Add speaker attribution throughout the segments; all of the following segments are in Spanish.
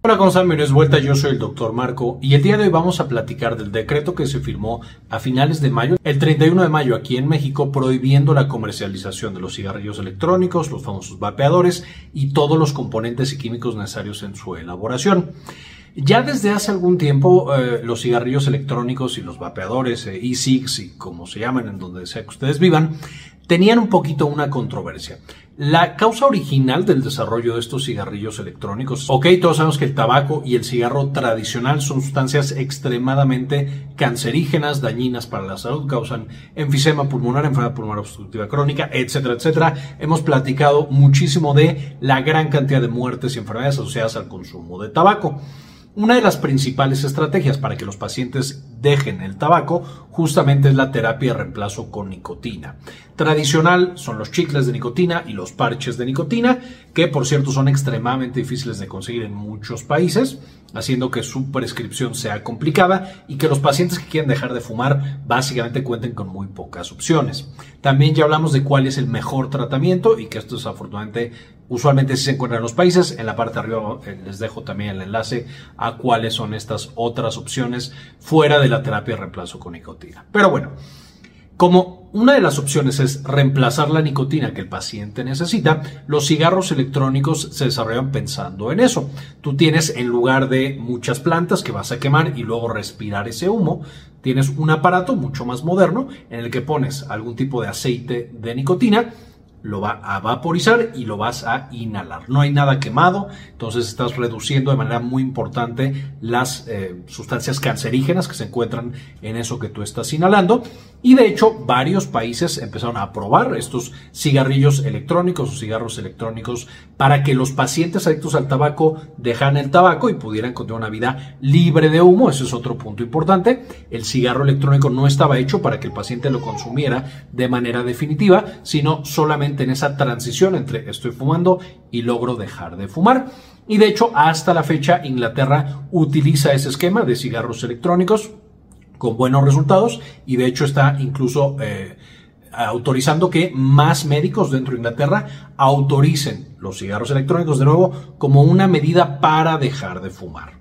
Speaker 1: Hola, ¿cómo están? Bienvenidos vuelta. Yo soy el doctor Marco y el día de hoy vamos a platicar del decreto que se firmó a finales de mayo, el 31 de mayo aquí en México, prohibiendo la comercialización de los cigarrillos electrónicos, los famosos vapeadores y todos los componentes y químicos necesarios en su elaboración. Ya desde hace algún tiempo eh, los cigarrillos electrónicos y los vapeadores, eh, e-cigs y como se llaman en donde sea que ustedes vivan, tenían un poquito una controversia. La causa original del desarrollo de estos cigarrillos electrónicos, ok, todos sabemos que el tabaco y el cigarro tradicional son sustancias extremadamente cancerígenas, dañinas para la salud, causan enfisema pulmonar, enfermedad pulmonar obstructiva crónica, etcétera, etcétera. Hemos platicado muchísimo de la gran cantidad de muertes y enfermedades asociadas al consumo de tabaco. Una de las principales estrategias para que los pacientes dejen el tabaco justamente es la terapia de reemplazo con nicotina. Tradicional son los chicles de nicotina y los parches de nicotina, que por cierto son extremadamente difíciles de conseguir en muchos países, haciendo que su prescripción sea complicada y que los pacientes que quieren dejar de fumar básicamente cuenten con muy pocas opciones. También ya hablamos de cuál es el mejor tratamiento y que esto es afortunadamente usualmente se encuentra en los países. En la parte de arriba eh, les dejo también el enlace a cuáles son estas otras opciones fuera de la terapia de reemplazo con nicotina. Pero bueno, como una de las opciones es reemplazar la nicotina que el paciente necesita, los cigarros electrónicos se desarrollan pensando en eso. Tú tienes en lugar de muchas plantas que vas a quemar y luego respirar ese humo, tienes un aparato mucho más moderno en el que pones algún tipo de aceite de nicotina lo va a vaporizar y lo vas a inhalar. No hay nada quemado, entonces estás reduciendo de manera muy importante las eh, sustancias cancerígenas que se encuentran en eso que tú estás inhalando. Y de hecho, varios países empezaron a probar estos cigarrillos electrónicos o cigarros electrónicos para que los pacientes adictos al tabaco dejaran el tabaco y pudieran continuar una vida libre de humo. Ese es otro punto importante. El cigarro electrónico no estaba hecho para que el paciente lo consumiera de manera definitiva, sino solamente en esa transición entre estoy fumando y logro dejar de fumar. Y de hecho, hasta la fecha, Inglaterra utiliza ese esquema de cigarros electrónicos con buenos resultados y de hecho está incluso eh, autorizando que más médicos dentro de Inglaterra autoricen los cigarros electrónicos de nuevo como una medida para dejar de fumar.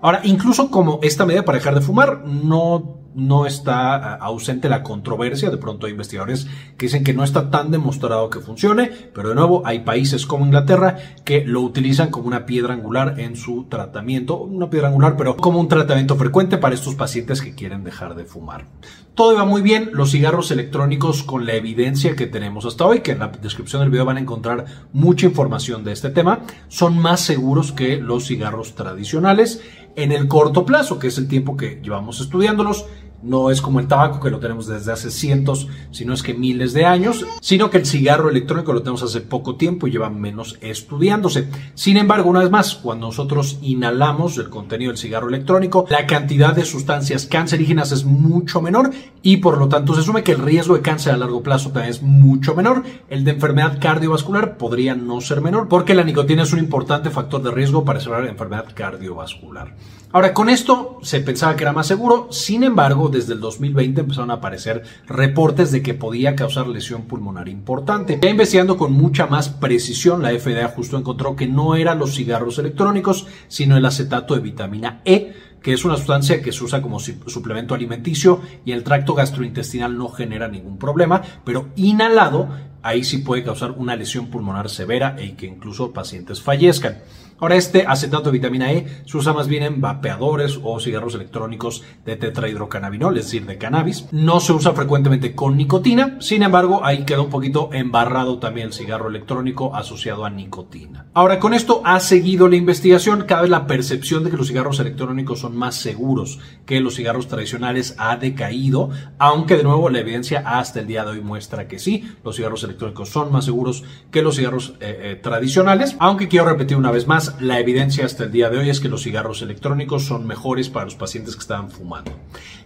Speaker 1: Ahora, incluso como esta medida para dejar de fumar, no no está ausente la controversia. De pronto hay investigadores que dicen que no está tan demostrado que funcione, pero de nuevo hay países como Inglaterra que lo utilizan como una piedra angular en su tratamiento, una piedra angular, pero como un tratamiento frecuente para estos pacientes que quieren dejar de fumar. Todo va muy bien, los cigarros electrónicos con la evidencia que tenemos hasta hoy, que en la descripción del video van a encontrar mucha información de este tema, son más seguros que los cigarros tradicionales en el corto plazo, que es el tiempo que llevamos estudiándolos no es como el tabaco que lo tenemos desde hace cientos, sino es que miles de años, sino que el cigarro electrónico lo tenemos hace poco tiempo y lleva menos estudiándose. Sin embargo, una vez más, cuando nosotros inhalamos el contenido del cigarro electrónico, la cantidad de sustancias cancerígenas es mucho menor y por lo tanto se asume que el riesgo de cáncer a largo plazo también es mucho menor. El de enfermedad cardiovascular podría no ser menor porque la nicotina es un importante factor de riesgo para desarrollar enfermedad cardiovascular. Ahora, con esto se pensaba que era más seguro, sin embargo, desde el 2020 empezaron a aparecer reportes de que podía causar lesión pulmonar importante. Ya investigando con mucha más precisión, la FDA justo encontró que no eran los cigarros electrónicos, sino el acetato de vitamina E, que es una sustancia que se usa como suplemento alimenticio y el tracto gastrointestinal no genera ningún problema, pero inhalado ahí sí puede causar una lesión pulmonar severa y que incluso pacientes fallezcan. Ahora, este acetato de vitamina E se usa más bien en vapeadores o cigarros electrónicos de tetrahidrocannabinol, es decir, de cannabis. No se usa frecuentemente con nicotina, sin embargo, ahí queda un poquito embarrado también el cigarro electrónico asociado a nicotina. Ahora, con esto ha seguido la investigación, cada vez la percepción de que los cigarros electrónicos son más seguros que los cigarros tradicionales ha decaído, aunque de nuevo la evidencia hasta el día de hoy muestra que sí, los cigarros electrónicos son más seguros que los cigarros eh, eh, tradicionales, aunque quiero repetir una vez más, la evidencia hasta el día de hoy es que los cigarros electrónicos son mejores para los pacientes que estaban fumando.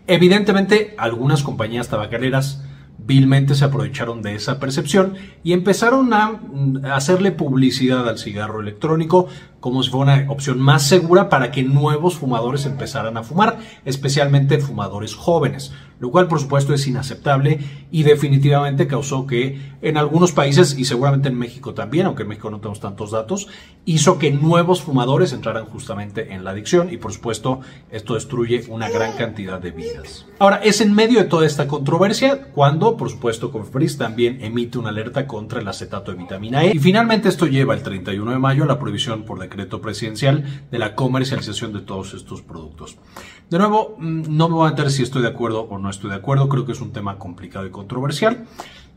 Speaker 1: Evidentemente, algunas compañías tabacaleras vilmente se aprovecharon de esa percepción y empezaron a mm, hacerle publicidad al cigarro electrónico como si fuera una opción más segura para que nuevos fumadores empezaran a fumar, especialmente fumadores jóvenes. Lo cual por supuesto es inaceptable y definitivamente causó que en algunos países y seguramente en México también, aunque en México no tenemos tantos datos, hizo que nuevos fumadores entraran justamente en la adicción y por supuesto esto destruye una gran cantidad de vidas. Ahora, es en medio de toda esta controversia cuando por supuesto Cofepris también emite una alerta contra el acetato de vitamina E y finalmente esto lleva el 31 de mayo a la prohibición por decreto presidencial de la comercialización de todos estos productos. De nuevo, mm, no me voy a meter si estoy de acuerdo o no estoy de acuerdo, creo que es un tema complicado y controversial.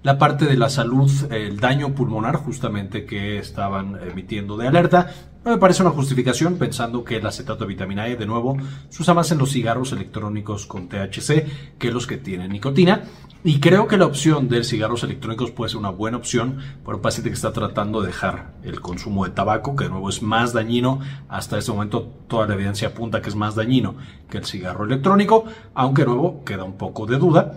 Speaker 1: La parte de la salud, el daño pulmonar justamente que estaban emitiendo de alerta, me parece una justificación pensando que el acetato de vitamina E, de nuevo, se usa más en los cigarros electrónicos con THC que los que tienen nicotina. Y creo que la opción de cigarros electrónicos puede ser una buena opción para un paciente que está tratando de dejar el consumo de tabaco, que de nuevo es más dañino. Hasta este momento toda la evidencia apunta que es más dañino que el cigarro electrónico, aunque de nuevo queda un poco de duda.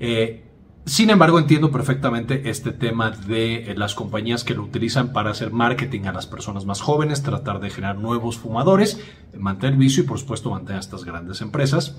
Speaker 1: Eh, sin embargo, entiendo perfectamente este tema de eh, las compañías que lo utilizan para hacer marketing a las personas más jóvenes, tratar de generar nuevos fumadores, mantener vicio y por supuesto mantener a estas grandes empresas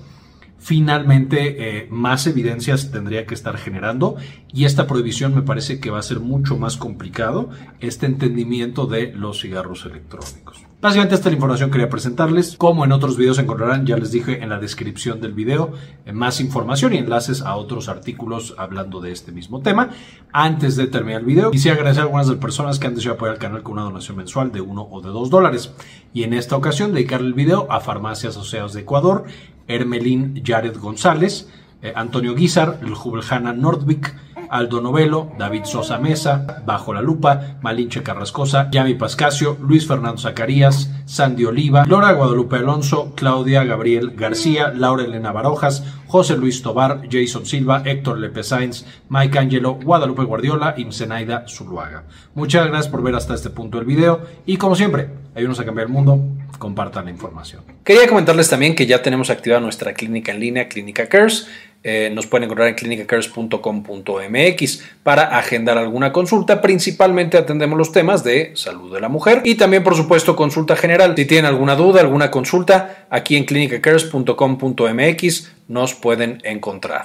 Speaker 1: finalmente eh, más evidencias tendría que estar generando y esta prohibición me parece que va a ser mucho más complicado este entendimiento de los cigarros electrónicos. Básicamente esta es la información que quería presentarles. Como en otros videos encontrarán, ya les dije en la descripción del video, eh, más información y enlaces a otros artículos hablando de este mismo tema. Antes de terminar el video, quisiera agradecer a algunas de las personas que han decidido apoyar el canal con una donación mensual de uno o de dos dólares. Y en esta ocasión dedicarle el video a Farmacias Asociados de Ecuador, Hermelín Jared González, eh, Antonio Guizar, Jubeljana Nordvik, Aldo Novelo, David Sosa Mesa, Bajo la Lupa, Malinche Carrascosa, Yami Pascasio, Luis Fernando Zacarías, Sandy Oliva, Laura Guadalupe Alonso, Claudia Gabriel García, Laura Elena Barojas, José Luis Tobar, Jason Silva, Héctor Lepe Sainz, Mike Angelo, Guadalupe Guardiola y Msenaida Zuluaga. Muchas gracias por ver hasta este punto del video y como siempre, ayúdanos a cambiar el mundo, compartan la información. Quería comentarles también que ya tenemos activada nuestra clínica en línea, Clínica Cares. Eh, nos pueden encontrar en clinicacares.com.mx para agendar alguna consulta. Principalmente atendemos los temas de salud de la mujer y también, por supuesto, consulta general. Si tienen alguna duda, alguna consulta, aquí en clinicacares.com.mx nos pueden encontrar.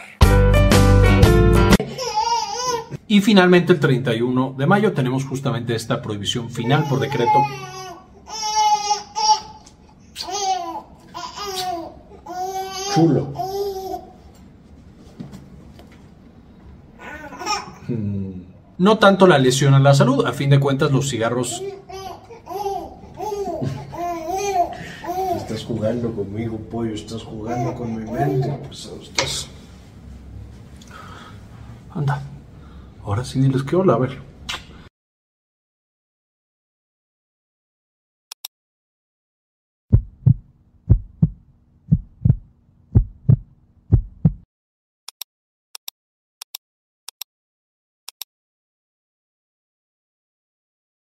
Speaker 1: Y finalmente, el 31 de mayo tenemos justamente esta prohibición final por decreto chulo. No tanto la lesión a la salud, a fin de cuentas los cigarros...
Speaker 2: Estás jugando conmigo, pollo, estás jugando con mi mente. Pues, estás...
Speaker 1: Anda, ahora sí diles que hola, a ver.